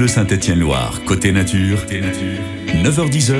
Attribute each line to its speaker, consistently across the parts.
Speaker 1: Bleu Saint-Étienne-Loire, côté nature, 9h10h,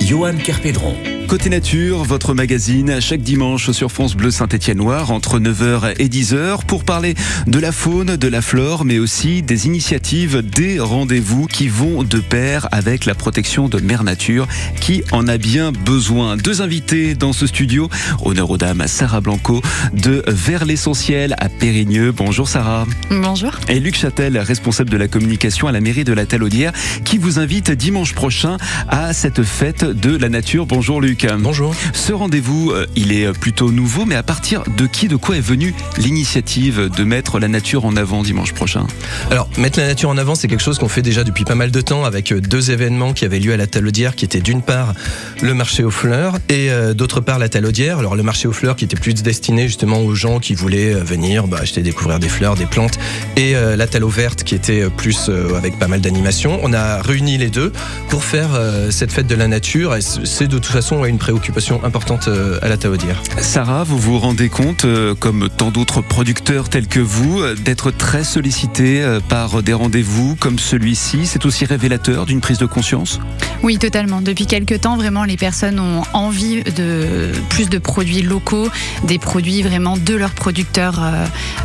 Speaker 1: Johan Kerpédron.
Speaker 2: Côté nature, votre magazine chaque dimanche sur France Bleu Saint-Étienne-Noir entre 9h et 10h pour parler de la faune, de la flore, mais aussi des initiatives, des rendez-vous qui vont de pair avec la protection de Mère Nature qui en a bien besoin. Deux invités dans ce studio, honneur aux dames Sarah Blanco de Vers l'essentiel à Périgneux. Bonjour Sarah.
Speaker 3: Bonjour.
Speaker 2: Et Luc Châtel, responsable de la communication à la mairie de la Talaudière, qui vous invite dimanche prochain à cette fête de la nature. Bonjour Luc.
Speaker 4: Bonjour.
Speaker 2: Ce rendez-vous, euh, il est plutôt nouveau, mais à partir de qui, de quoi est venue l'initiative de mettre la nature en avant dimanche prochain?
Speaker 4: Alors, mettre la nature en avant, c'est quelque chose qu'on fait déjà depuis pas mal de temps avec euh, deux événements qui avaient lieu à la Talaudière, qui étaient d'une part le marché aux fleurs et euh, d'autre part la Talaudière. Alors, le marché aux fleurs qui était plus destiné justement aux gens qui voulaient venir bah, acheter, découvrir des fleurs, des plantes, et la Talo verte qui était plus avec pas mal d'animation. On a réuni les deux pour faire cette fête de la nature et c'est de toute façon une préoccupation importante euh, à la Taodière.
Speaker 2: Sarah, vous vous rendez compte, euh, comme tant d'autres producteurs tels que vous, euh, d'être très sollicité par des rendez-vous comme celui-ci? C'est aussi révélateur d'une prise de conscience?
Speaker 3: Oui, totalement. Depuis quelques temps, vraiment, les personnes ont envie de plus de produits locaux, des produits vraiment de leurs producteurs,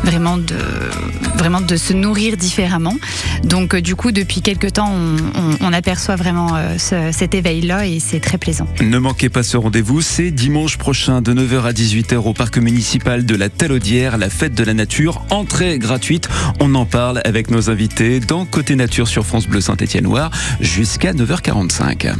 Speaker 3: vraiment, de, vraiment de se nourrir différemment. Donc, du coup, depuis quelques temps, on, aperçoit vraiment cet éveil-là et c'est très plaisant.
Speaker 2: Ne manquez pas ce rendez-vous, c'est dimanche prochain de 9h à 18h au parc municipal de la Talaudière, la fête de la nature, entrée gratuite. On en parle avec nos invités dans Côté Nature sur France Bleu Saint-Étienne-Noir jusqu'à 9h45.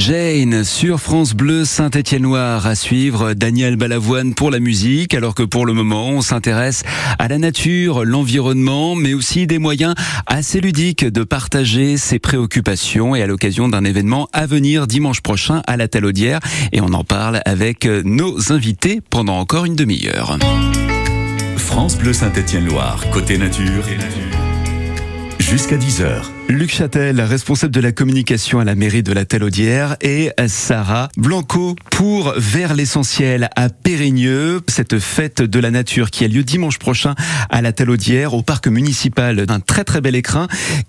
Speaker 5: Jane sur France Bleu Saint-Étienne-Noir à suivre Daniel Balavoine pour la musique alors que pour le moment on s'intéresse à la nature, l'environnement mais aussi des moyens assez ludiques de partager ses préoccupations et à l'occasion d'un événement à venir dimanche prochain à la Talaudière et on en parle avec nos invités pendant encore une demi-heure.
Speaker 1: France Bleu Saint-Étienne-Loire, côté nature, jusqu'à 10h.
Speaker 5: Luc Châtel, responsable de la communication à la mairie de la Talaudière, et Sarah Blanco pour Vers l'essentiel à Périgneux, cette fête de la nature qui a lieu dimanche prochain à la Talaudière, au parc municipal d'un très très bel écrin.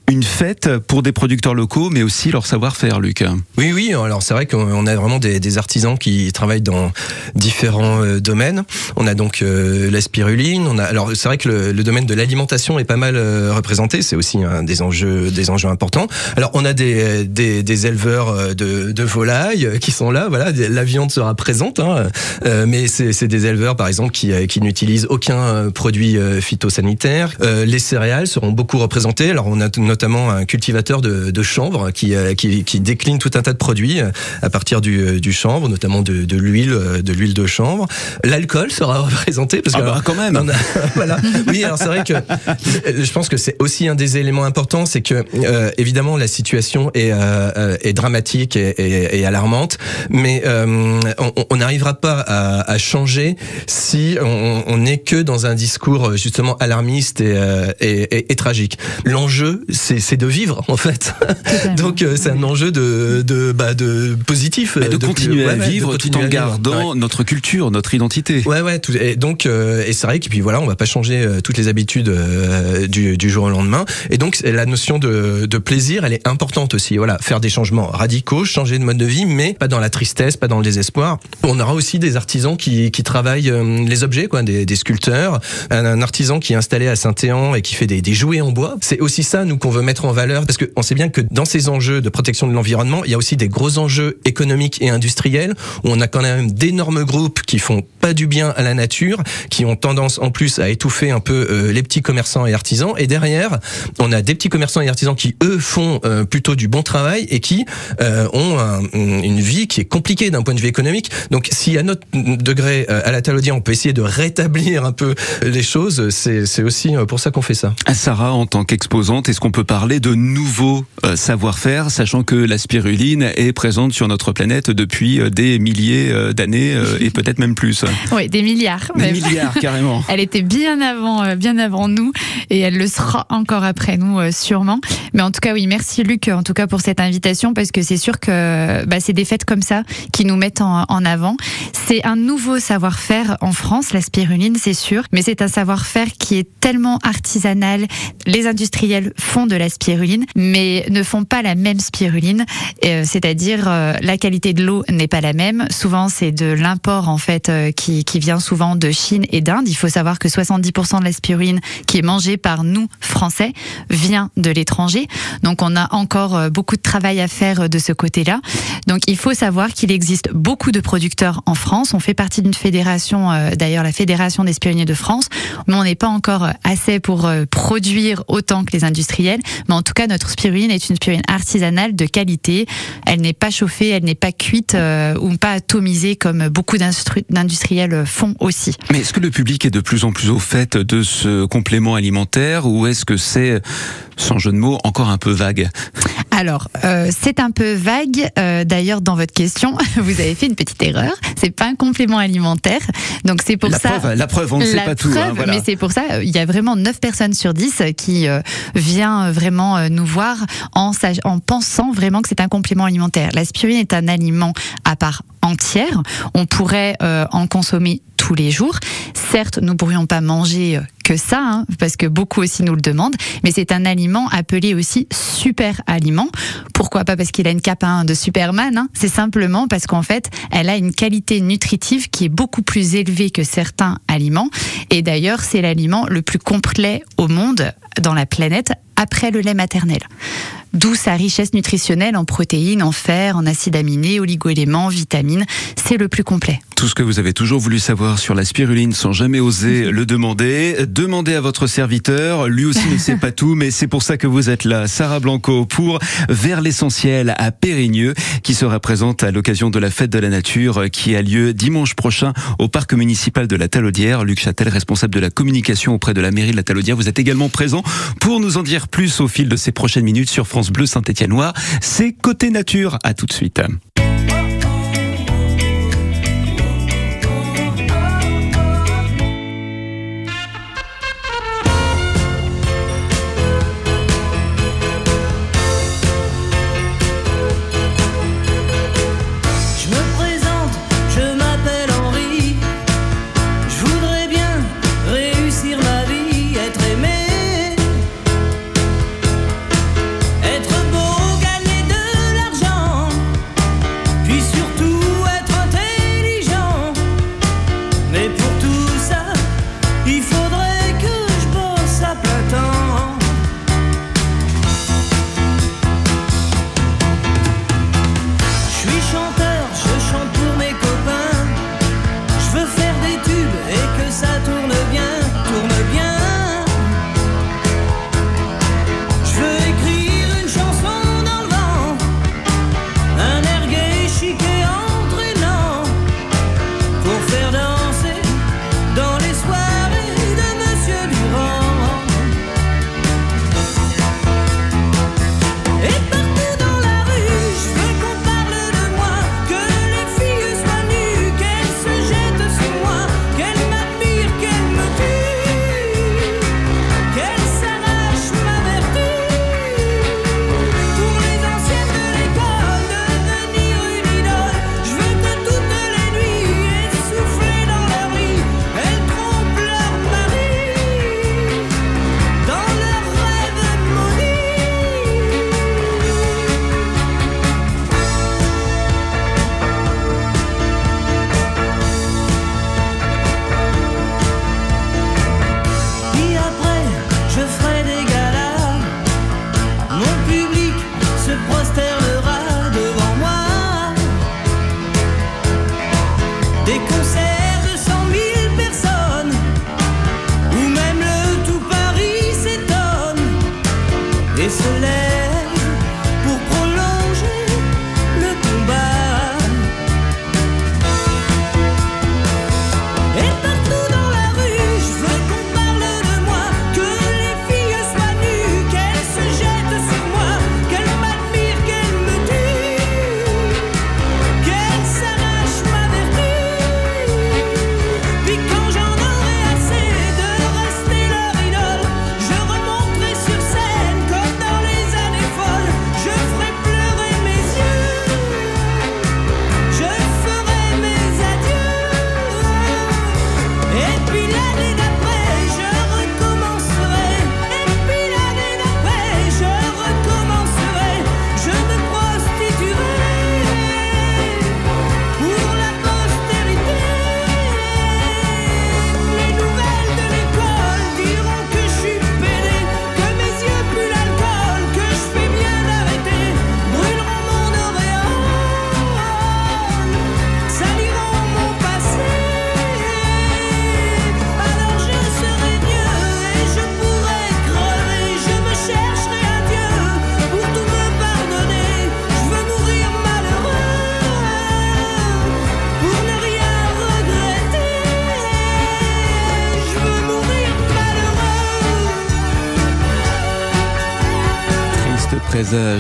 Speaker 5: Une fête pour des producteurs locaux, mais aussi leur savoir-faire, Luc.
Speaker 4: Oui, oui, alors c'est vrai qu'on a vraiment des, artisans qui travaillent dans différents euh, domaines. On a donc euh, la spiruline, on a, alors c'est vrai que le, domaine de l'alimentation est pas mal euh, représenté, c'est aussi un des enjeux, enjeux importants. Alors on a des, des, des éleveurs euh, de, de, volailles euh, qui sont là, voilà, la viande sera présente, hein, euh, mais c'est des éleveurs par exemple qui, qui n'utilisent aucun produit phytosanitaire. les céréales seront beaucoup représentées. Alors on a notamment un cultivateur de, de chanvre qui, qui, qui, décline tout un tas de produits à partir du, du chanvre, notamment de, de l'huile, de l'huile de chanvre. L'alcool sera représenté parce
Speaker 5: ah que bah, quand même.
Speaker 4: voilà. Oui, alors c'est vrai que je pense que c'est aussi un des éléments importants, c'est que euh, évidemment, la situation est, euh, euh, est dramatique et, et, et, alarmante, mais on n'arrivera pas à, à, changer si on n'est que dans un discours justement alarmiste et, et, et tragique. L'enjeu, c'est de vivre en fait. Donc c'est un enjeu de, de, bah, de positif,
Speaker 5: de, de, continuer à vivre tout en gardant notre culture, notre identité.
Speaker 4: Ouais, ouais. Tout, et donc, et c'est vrai que puis voilà, on va pas changer toutes les habitudes du, du jour au lendemain. Et donc la notion de de, plaisir, elle est importante aussi. Voilà, faire des changements radicaux, changer de mode de vie, mais pas dans la tristesse, pas dans le désespoir. On aura aussi des artisans qui, qui travaillent euh, les objets, quoi, des, des sculpteurs. Un, artisan qui est installé à Saint-Éan et qui fait des, des jouets en bois. C'est aussi ça, nous, qu'on veut mettre en valeur, parce qu'on sait bien que dans ces enjeux de protection de l'environnement, il y a aussi des gros enjeux économiques et industriels, où on a quand même d'énormes groupes qui font pas du bien à la nature, qui ont tendance en plus à étouffer un peu euh, les petits commerçants et artisans. Et derrière, on a des petits commerçants et artisans qui eux font euh, plutôt du bon travail et qui euh, ont une vie qui est compliquée d'un point de vue économique. Donc si à notre degré euh, à la Talodière on peut essayer de rétablir un peu les choses, c'est aussi pour ça qu'on fait ça.
Speaker 5: Sarah, en tant qu'exposante, est-ce qu'on peut parler de nouveaux savoir-faire, sachant que la spiruline est présente sur notre planète depuis des milliers d'années et peut-être même plus
Speaker 3: Oui, des milliards.
Speaker 5: Des milliards, carrément.
Speaker 3: Elle était bien avant, bien avant nous et elle le sera encore après nous, sûrement. Mais en tout cas, oui, merci Luc, en tout cas pour cette invitation, parce que c'est sûr que bah, c'est des fêtes comme ça qui nous mettent en, avant. C'est un nouveau savoir-faire en France, la spiruline, c'est sûr, mais c'est un savoir-faire qui est tellement artisanal. Les industriels font de la spiruline, mais ne font pas la même spiruline, euh, c'est-à-dire euh, la qualité de l'eau n'est pas la même. Souvent, c'est de l'import en fait euh, qui vient souvent de Chine et d'Inde. Il faut savoir que 70% de la spiruline qui est mangée par nous Français vient de l'étranger. Donc on a encore euh, beaucoup de travail à faire euh, de ce côté-là. Donc il faut savoir qu'il existe beaucoup de producteurs en France. On fait partie d'une fédération, euh, d'ailleurs la Fédération des spironniers de France, mais on n'est pas encore assez pour produire autant que les industriels. Mais en tout cas, notre spiruline est une spiruline artisanale de qualité. Elle n'est pas chauffée, elle n'est pas cuite ou pas atomisée comme beaucoup d'industriels font aussi.
Speaker 5: Mais est-ce que le public est de plus en plus au fait de ce complément alimentaire ou est-ce que c'est, sans jeu de mots, encore un peu vague
Speaker 3: Alors, euh, c'est un peu vague. Euh, d'ailleurs, dans votre question, vous avez fait une petite erreur. C'est pas un complément alimentaire. Donc c'est pour
Speaker 5: la
Speaker 3: ça.
Speaker 5: Preuve, la preuve, on ne sait pas tout. Hein, voilà.
Speaker 3: Mais c'est pour ça, il y a vraiment 9 personnes sur 10 qui euh, vient vraiment euh, nous voir en, en pensant vraiment que c'est un complément alimentaire. La spiruline est un aliment à part entière. On pourrait euh, en consommer tous les jours. Certes, nous pourrions pas manger euh, que ça, hein, parce que beaucoup aussi nous le demandent, mais c'est un aliment appelé aussi super aliment. Pourquoi pas parce qu'il a une cape de Superman, hein. c'est simplement parce qu'en fait, elle a une qualité nutritive qui est beaucoup plus élevée que certains aliments. Et d'ailleurs, c'est l'aliment le plus complet au monde, dans la planète, après le lait maternel. D'où sa richesse nutritionnelle en protéines, en fer, en acides aminés, oligoéléments, vitamines. C'est le plus complet.
Speaker 6: Tout ce que vous avez toujours voulu savoir sur la spiruline sans jamais oser le demander, demandez à votre serviteur. Lui aussi ne sait pas tout, mais c'est pour ça que vous êtes là. Sarah Blanco pour Vers l'essentiel à Périgneux, qui sera présente à l'occasion de la fête de la nature qui a lieu dimanche prochain au parc municipal de la Talaudière. Luc Châtel, responsable de la communication auprès de la mairie de la Talaudière, vous êtes également présent pour nous en dire plus au fil de ces prochaines minutes sur France Bleu Saint-Étienne-Noir. C'est Côté Nature. À tout de suite.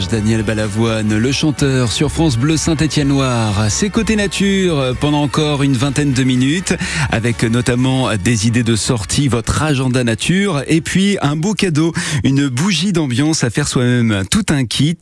Speaker 6: Daniel Balavoine, le chanteur sur France Bleu Saint-Étienne Noir. C'est côté nature pendant encore une vingtaine de minutes avec notamment des idées de sortie, votre agenda nature et puis un beau cadeau, une bougie d'ambiance à faire soi-même. Tout un kit,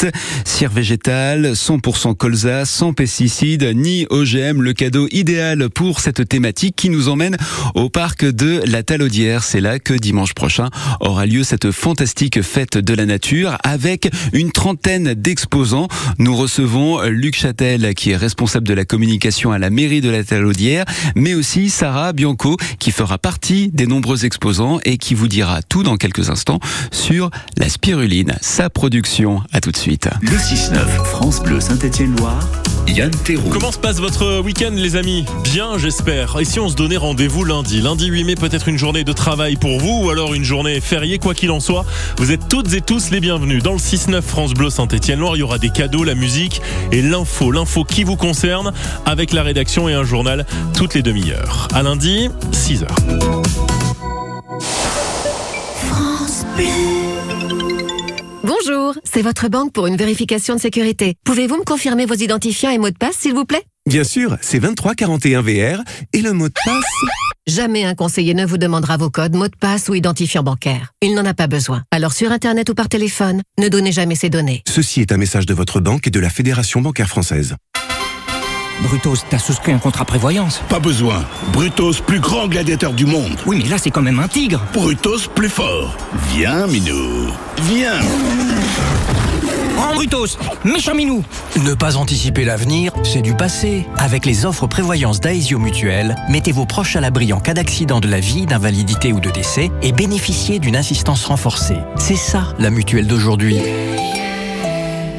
Speaker 6: cire végétale, 100% colza, sans pesticides ni OGM, le cadeau idéal pour cette thématique qui nous emmène au parc de la Talaudière. C'est là que dimanche prochain aura lieu cette fantastique fête de la nature avec trentaine d'exposants. Nous recevons Luc Châtel, qui est responsable de la communication à la mairie de la Talaudière, mais aussi Sarah Bianco, qui fera partie des nombreux exposants et qui vous dira tout dans quelques instants sur la spiruline, sa production. À tout de suite.
Speaker 1: Le 6-9, France Bleu Saint-Étienne-Loire Yann Théroux.
Speaker 7: Comment se passe votre week-end les amis? Bien j'espère. Et si on se donnait rendez-vous lundi? Lundi 8 mai peut-être une journée de travail pour vous ou alors une journée fériée quoi qu'il en soit. Vous êtes toutes et tous les bienvenus. Dans le 6-9 France Bleu Saint-Etienne-Loire, il y aura des cadeaux, la musique et l'info. L'info qui vous concerne avec la rédaction et un journal toutes les demi-heures. À lundi, 6h.
Speaker 8: Bonjour, c'est votre banque pour une vérification de sécurité. Pouvez-vous me confirmer vos identifiants et mots de passe, s'il vous plaît?
Speaker 9: Bien sûr, c'est 2341 VR et le mot de passe.
Speaker 8: Jamais un conseiller ne vous demandera vos codes, mots de passe ou identifiants bancaires. Il n'en a pas besoin. Alors sur Internet ou par téléphone, ne donnez jamais ces données.
Speaker 9: Ceci est un message de votre banque et de la Fédération bancaire française.
Speaker 10: Brutos, t'as souscrit un contrat prévoyance
Speaker 11: Pas besoin. Brutos, plus grand gladiateur du monde.
Speaker 10: Oui, mais là, c'est quand même un tigre.
Speaker 11: Brutos, plus fort. Viens, Minou. Viens.
Speaker 10: Oh, Brutos Méchant minou Ne pas anticiper l'avenir, c'est du passé. Avec les offres prévoyance d'Aesio Mutuel, mettez vos proches à l'abri en cas d'accident de la vie, d'invalidité ou de décès et bénéficiez d'une assistance renforcée. C'est ça, la mutuelle d'aujourd'hui.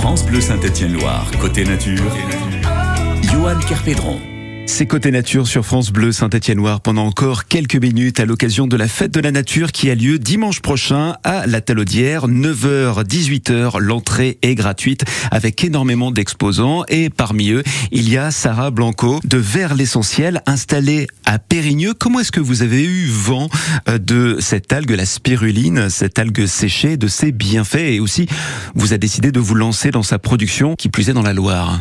Speaker 1: France Bleu Saint-Étienne-Loire, côté nature. Johan Kerpédron.
Speaker 5: C'est Côté Nature sur France Bleu Saint-Étienne-Loire pendant encore quelques minutes à l'occasion de la fête de la nature qui a lieu dimanche prochain à la Talaudière, 9h, 18h. L'entrée est gratuite avec énormément d'exposants et parmi eux, il y a Sarah Blanco de Vers l'Essentiel installée à Périgneux. Comment est-ce que vous avez eu vent euh, de cette algue, la spiruline, cette algue séchée, de ses bienfaits? Et aussi vous avez décidé de vous lancer dans sa production qui plus est dans la Loire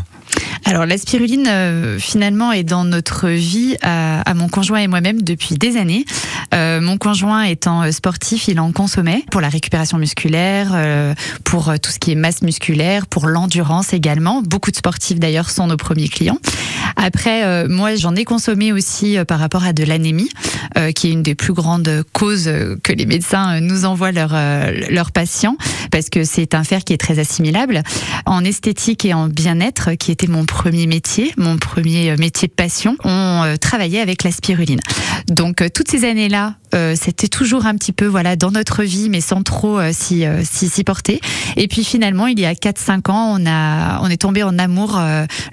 Speaker 3: alors la spiruline euh, finalement est dans notre vie à, à mon conjoint et moi-même depuis des années. Euh, mon conjoint étant euh, sportif, il en consommait pour la récupération musculaire, euh, pour tout ce qui est masse musculaire, pour l'endurance également. Beaucoup de sportifs d'ailleurs sont nos premiers clients. Après, euh, moi j'en ai consommé aussi euh, par rapport à de l'anémie, qui est une des plus grandes causes que les médecins nous envoient leurs leurs patients, parce que c'est un fer qui est très assimilable. En esthétique et en bien-être, qui était mon premier métier, mon premier métier de passion, on travaillait avec la spiruline. Donc toutes ces années-là, euh, c'était toujours un petit peu voilà dans notre vie, mais sans trop euh, s'y porter. Et puis finalement, il y a 4-5 ans, on a on est tombé en amour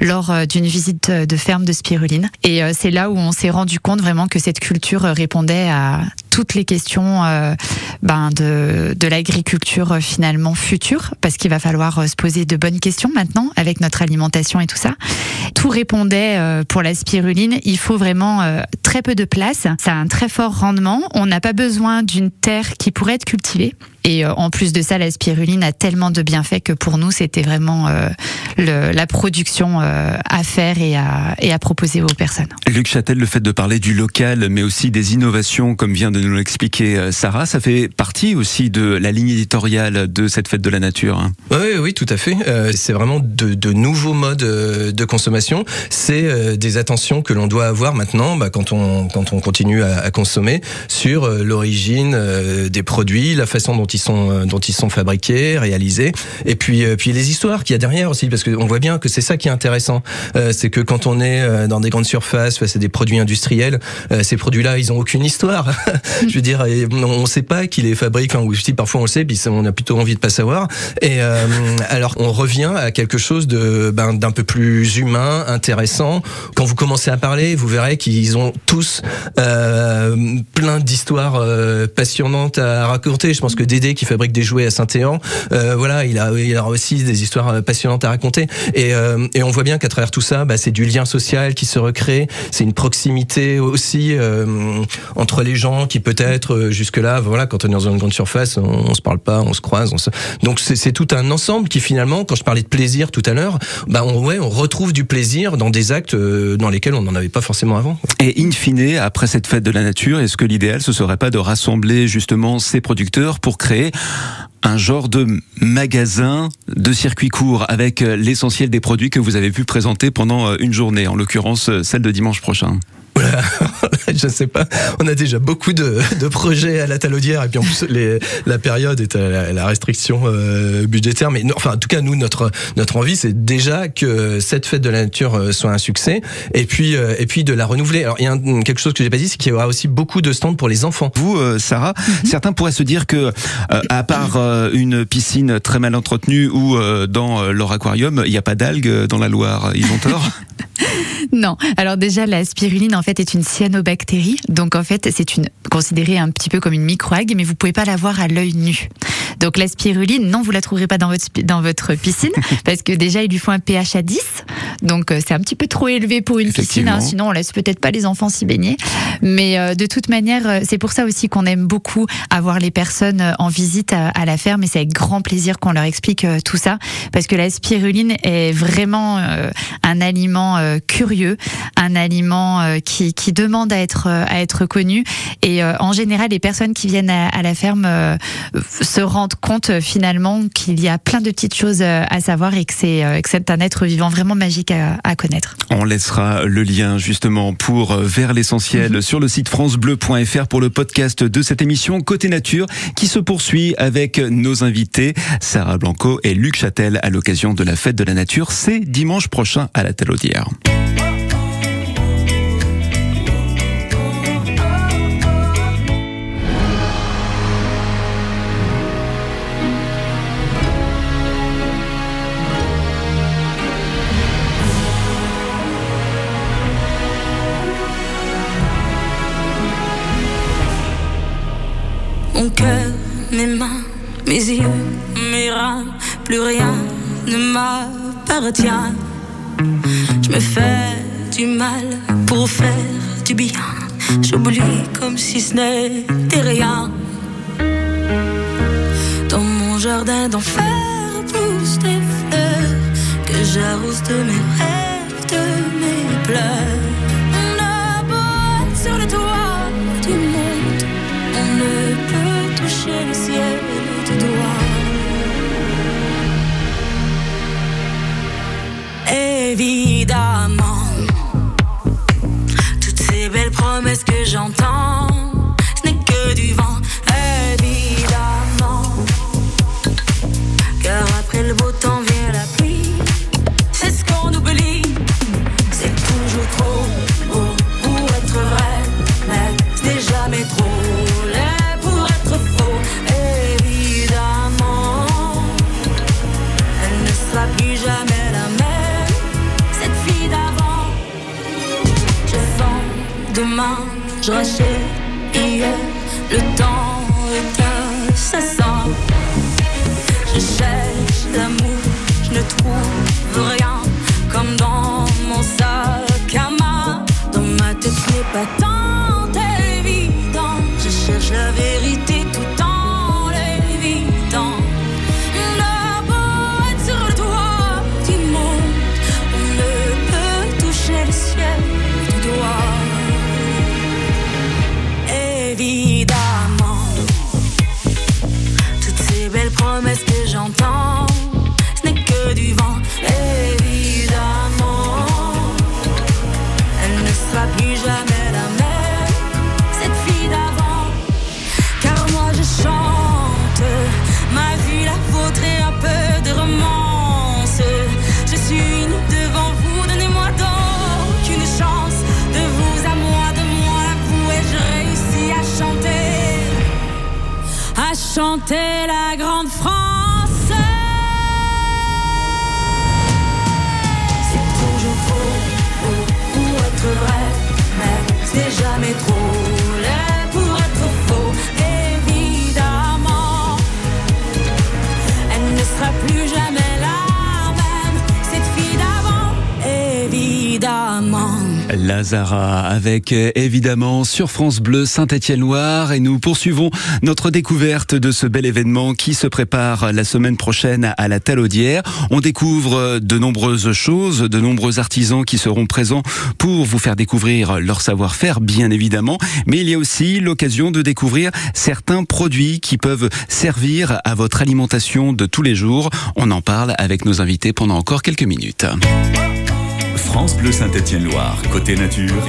Speaker 3: lors d'une visite de ferme de spiruline. Et c'est là où on s'est rendu compte vraiment que cette culture répondait à toutes les questions ben de, de l'agriculture finalement future, parce qu'il va falloir se poser de bonnes questions maintenant avec notre alimentation et tout ça. Tout répondait pour la spiruline. Il faut vraiment très peu de place. Ça a un très fort rendement. On n'a pas besoin d'une terre qui pourrait être cultivée. Et en plus de ça, la spiruline a tellement de bienfaits que pour nous, c'était vraiment euh, le, la production euh, à faire et à, et à proposer aux personnes.
Speaker 5: Luc Châtel, le fait de parler du local, mais aussi des innovations, comme vient de nous l'expliquer Sarah, ça fait partie aussi de la ligne éditoriale de cette fête de la nature. Hein.
Speaker 4: Oui, oui, tout à fait. Euh, c'est vraiment de, de, nouveaux modes de consommation. C'est euh, des attentions que l'on doit avoir maintenant bah, quand, on, quand on continue à, à consommer sur l'origine des produits, la façon dont sont dont ils sont fabriqués, réalisés, et puis puis les histoires qu'il y a derrière aussi, parce qu'on voit bien que c'est ça qui est intéressant, euh, c'est que quand on est dans des grandes surfaces face à des produits industriels, euh, ces produits-là, ils ont aucune histoire. Je veux dire, on ne sait pas qui les fabrique, enfin, ou si parfois on le sait, puis on a plutôt envie de pas savoir. Et euh, alors on revient à quelque chose ben, d'un peu plus humain, intéressant. Quand vous commencez à parler, vous verrez qu'ils ont tous plein d'histoires passionnantes à raconter. Je pense que Qui fabrique des jouets à Saint-Éan, euh, voilà, il a, aussi des histoires passionnantes à raconter. Et, euh, et on voit bien qu'à travers tout ça, bah, c'est du lien social qui se recrée, c'est une proximité aussi euh, entre les gens qui peut-être jusque-là, voilà, quand on est dans une grande surface, on, on se parle pas, on se croise. On se... Donc c'est tout un ensemble qui finalement, quand je parlais de plaisir tout à l'heure, bah on retrouve du plaisir dans des actes dans lesquels on n'en avait pas forcément avant.
Speaker 5: Et in fine, après cette fête de la nature, est-ce que l'idéal ce serait pas de rassembler justement ces producteurs pour créer un genre de magasin de circuit court avec l'essentiel des produits que vous avez pu présenter pendant une journée, en l'occurrence celle de dimanche prochain.
Speaker 4: je sais pas. On a déjà beaucoup de, de projets à la talaudière et puis en plus les, la période est à la, restriction euh, budgétaire. Mais enfin, en tout cas, nous notre notre envie, c'est déjà que cette fête de la nature euh, soit un succès et puis euh, et puis de la renouveler. Alors il y a quelque chose que j'ai pas dit, c'est qu'il y aura aussi beaucoup de stands pour les enfants.
Speaker 5: Vous, Sarah, mhm. certains pourraient se dire que à part une piscine très mal entretenue ou dans leur aquarium, il n'y a pas d'algues dans la Loire. Ils ont tort?
Speaker 3: non. Alors déjà, la spiruline en fait est une cyanobactérie, donc en fait c'est une considérée un petit peu comme une microalgue, mais vous pouvez pas la voir à l'œil nu. Donc la spiruline, non, vous la trouverez pas dans votre dans votre piscine parce que déjà il lui faut un pH à 10, donc euh, c'est un petit peu trop élevé pour une piscine. Hein, sinon on laisse peut-être pas les enfants s'y baigner. Mais euh, de toute manière, euh, c'est pour ça aussi qu'on aime beaucoup avoir les personnes en visite à, à la ferme et c'est avec grand plaisir qu'on leur explique tout ça parce que la spiruline est vraiment un aliment curieux, un aliment euh, qui, qui demande à être euh, à être connu. Et euh, en général, les personnes qui viennent à, la ferme se rendent compte finalement qu'il y a plein de petites choses à savoir et que c'est que c'est un être vivant vraiment magique à, à, connaître.
Speaker 5: On laissera le lien justement pour vers l'essentiel mhm. sur le site francebleu.fr pour le podcast de cette émission Côté Nature qui se poursuit avec nos invités Sarah Blanco et Luc Châtel à l'occasion de la fête de la nature. C'est dimanche prochain à la Talaudière.
Speaker 2: Plus rien ne m'appartient. Je me fais du mal pour faire du bien. J'oublie comme si ce n'était rien. Dans mon jardin d'enfer poussent des fleurs que j'arrose de mes rêves, de mes pleurs. Promesses que j'entends,
Speaker 5: Lazara avec évidemment sur France Bleu Saint-Étienne-Loire et nous poursuivons notre découverte de ce bel événement qui se prépare la semaine prochaine à la Talaudière. On découvre de nombreuses choses, de nombreux artisans qui seront présents pour vous faire découvrir leur savoir-faire bien évidemment, mais il y a aussi l'occasion de découvrir certains produits qui peuvent servir à votre alimentation de tous les jours. On en parle avec nos invités pendant encore quelques minutes.
Speaker 1: France Bleu Saint-Étienne-Loire, côté nature.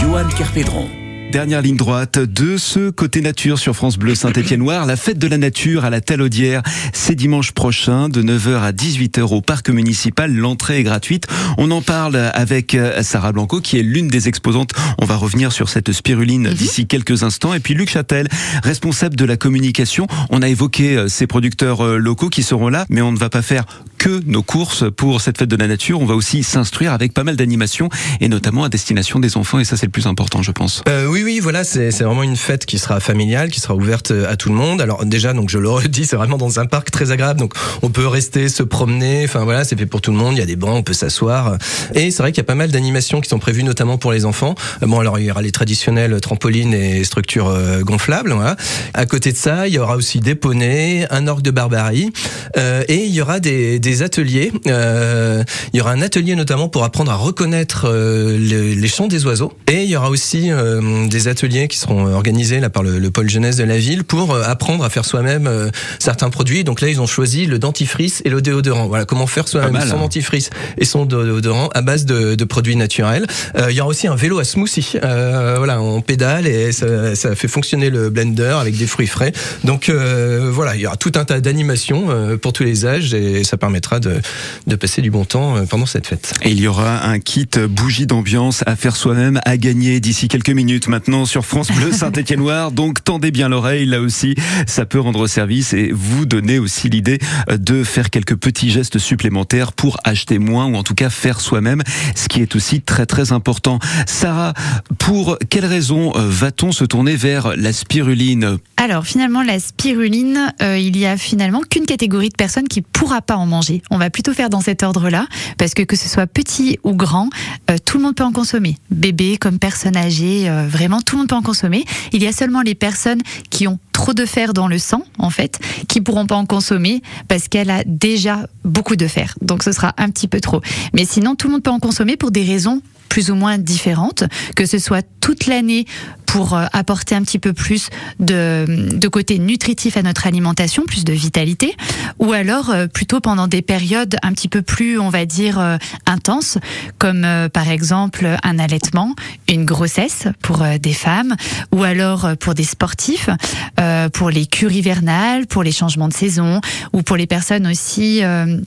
Speaker 1: Johan Kerpédron.
Speaker 5: Dernière ligne droite de ce côté nature sur France Bleu Saint-Étienne-Noir. La fête de la nature à la Talaudière, c'est dimanche prochain de 9h à 18h au parc municipal. L'entrée est gratuite. On en parle avec euh, Sarah Blanco qui est l'une des exposantes. On va revenir sur cette spiruline d'ici quelques instants. Et puis Luc Châtel, responsable de la communication. On a évoqué euh, ces producteurs euh, locaux qui seront là, mais on ne va pas faire que nos courses pour cette fête de la nature. On va aussi s'instruire avec pas mal d'animations et notamment à destination des enfants. Et ça, c'est le plus important, je pense.
Speaker 4: Euh, oui, oui, voilà, c'est vraiment une fête qui sera familiale, qui sera ouverte euh, à tout le monde. Alors déjà, donc je le redis, c'est vraiment dans un parc très agréable, donc on peut rester, se promener. Enfin voilà, c'est fait pour tout le monde. Il y a des bancs, on peut s'asseoir. Et c'est vrai qu'il y a pas mal d'animations qui sont prévues, notamment pour les enfants. Euh, Bon, alors il y aura les traditionnelles trampolines et structures gonflables. Voilà. À côté de ça, il y aura aussi des poneys, un orgue de barbarie, et il y aura des ateliers. Euh, il y aura un atelier notamment pour apprendre à reconnaître euh, les, les chants des oiseaux. Et il y aura aussi euh, des ateliers qui seront organisés là par le, le pôle jeunesse de la ville pour apprendre à faire soi-même certains produits. Donc là, ils ont choisi le dentifrice et le déodorant. Voilà, comment faire soi-même son
Speaker 5: hein.
Speaker 4: dentifrice et son déodorant à base de, de produits naturels. Il y aura aussi un vélo à smoothie. Voilà, on pédale et ça, ça fait fonctionner le blender avec des fruits frais. Donc voilà, il y aura tout un tas d'animations pour tous les âges et ça permettra de, de passer du bon temps euh, pendant cette fête.
Speaker 5: Et il y aura un kit bougie d'ambiance à faire soi-même, à gagner d'ici quelques minutes maintenant sur France Bleu Saint-Étienne-Noir. Donc tendez bien l'oreille, là aussi, ça peut rendre service et vous donner aussi l'idée de faire quelques petits gestes supplémentaires pour acheter moins ou en tout cas faire soi-même, ce qui est aussi très très important. Sarah, pour quelles raisons euh, va-t-on se tourner vers la spiruline?
Speaker 3: Alors finalement, la spiruline, euh, il y a finalement qu'une catégorie de personnes qui pourra pas en manger. On va plutôt faire dans cet ordre-là, parce que que ce soit petit ou grand, euh, tout le monde peut en consommer. Bébé comme personne âgée, euh, vraiment tout le monde peut en consommer. Il y a seulement les personnes qui ont trop de fer dans le sang, en fait, qui pourront pas en consommer parce qu'elle a déjà beaucoup de fer. Donc ce sera un petit peu trop. Mais sinon, tout le monde peut en consommer pour des raisons plus ou moins différentes, que ce soit toute l'année pour euh, apporter un petit peu plus de, de côté nutritif à notre alimentation, plus de vitalité, ou alors euh, plutôt pendant des périodes un petit peu plus, on va dire, euh, intenses, comme par exemple un allaitement, une grossesse pour des femmes, ou alors pour des sportifs, pour les cures hivernales, pour les changements de saison, ou pour les personnes aussi... euh,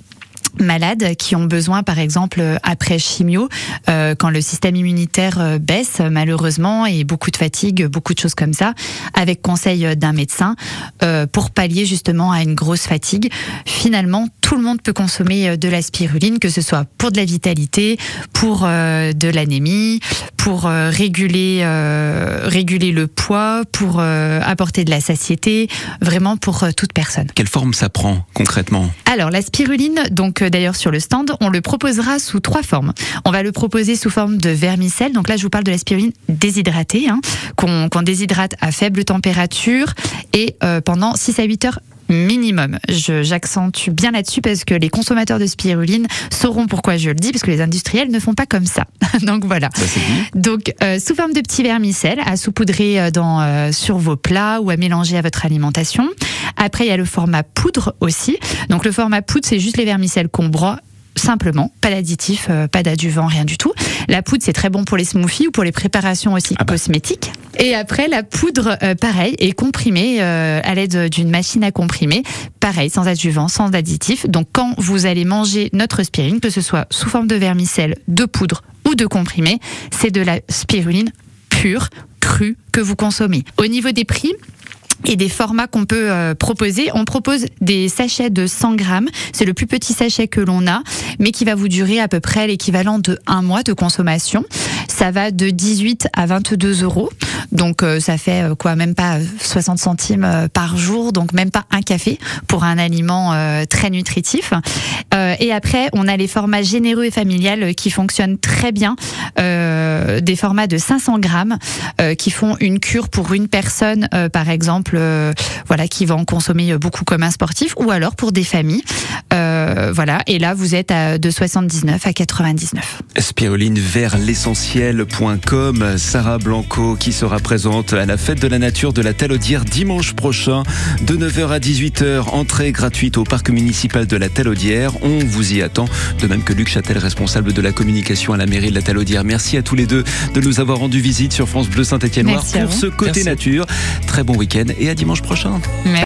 Speaker 3: malades qui ont besoin, par exemple, après chimio, euh, quand le système immunitaire euh, baisse, malheureusement, et beaucoup de fatigue, beaucoup de choses comme ça, avec conseil d'un médecin, euh, pour pallier justement à une grosse fatigue. Finalement, tout le monde peut consommer de la spiruline, que ce soit pour de la vitalité, pour euh, de l'anémie, pour réguler, réguler le poids, pour apporter de la satiété, vraiment pour toute personne.
Speaker 5: Quelle forme ça prend concrètement?
Speaker 3: Alors la spiruline, donc d'ailleurs sur le stand, on le proposera sous trois formes. On va le proposer sous forme de vermicelle. Donc là, je vous parle de la spiruline déshydratée, hein, qu'on déshydrate à faible température et euh, pendant 6 à 8 heures minimum. Je- J'accentue bien là-dessus parce que les consommateurs de spiruline sauront pourquoi je le dis, parce que les industriels ne font pas comme ça. Donc voilà.
Speaker 5: Ça, dit.
Speaker 3: Donc, euh, sous forme de petits vermicelles à saupoudrer euh, dans, euh, sur vos plats ou à mélanger à votre alimentation. Après, il y a le format poudre aussi. Donc, le format poudre, c'est juste les vermicelles qu'on broie simplement, pas d'additifs, euh, pas d'adjuvant, rien du tout. La poudre, c'est très bon pour les smoothies ou pour les préparations aussi
Speaker 5: Ah bah.
Speaker 3: cosmétiques. Et après, la poudre, euh, pareil, est comprimée euh, à l'aide d'une machine à comprimer, pareil, sans adjuvant, sans additifs. Donc, quand vous allez manger notre spiruline, que ce soit sous forme de vermicelle, de poudre ou de comprimé, c'est de la spiruline pure, crue, que vous consommez. Au niveau des prix, et des formats qu'on peut euh, proposer. On propose des sachets de 100 grammes. C'est le plus petit sachet que l'on a, mais qui va vous durer à peu près l'équivalent de un mois de consommation. Ça va de 18 à 22 euros. Donc euh, ça fait euh, quoi, même pas 60 centimes euh, par jour, donc même pas un café pour un aliment euh, très nutritif. Euh, et après, on a les formats généreux et familiales euh, qui fonctionnent très bien, euh, des formats de 500 grammes euh, qui font une cure pour une personne, euh, par exemple, euh, voilà, qui va en consommer euh, beaucoup comme un sportif, ou alors pour des familles. Euh, voilà, et là, vous êtes à, de 79 à 99.
Speaker 5: Spiruline vers Sarah Blanco qui sera présente à la fête de la nature de la Talaudière dimanche prochain de 9h à 18h. Entrée gratuite au parc municipal de la Talaudière. On vous y attend. De même que Luc Châtel, responsable de la communication à la mairie de la Talaudière. Merci à tous les deux de nous avoir rendu visite sur France Bleu Saint-Étienne-Loire
Speaker 3: Merci à
Speaker 5: pour ce côté
Speaker 4: Merci.
Speaker 5: nature. Très bon week-end et à dimanche prochain.
Speaker 3: Merci.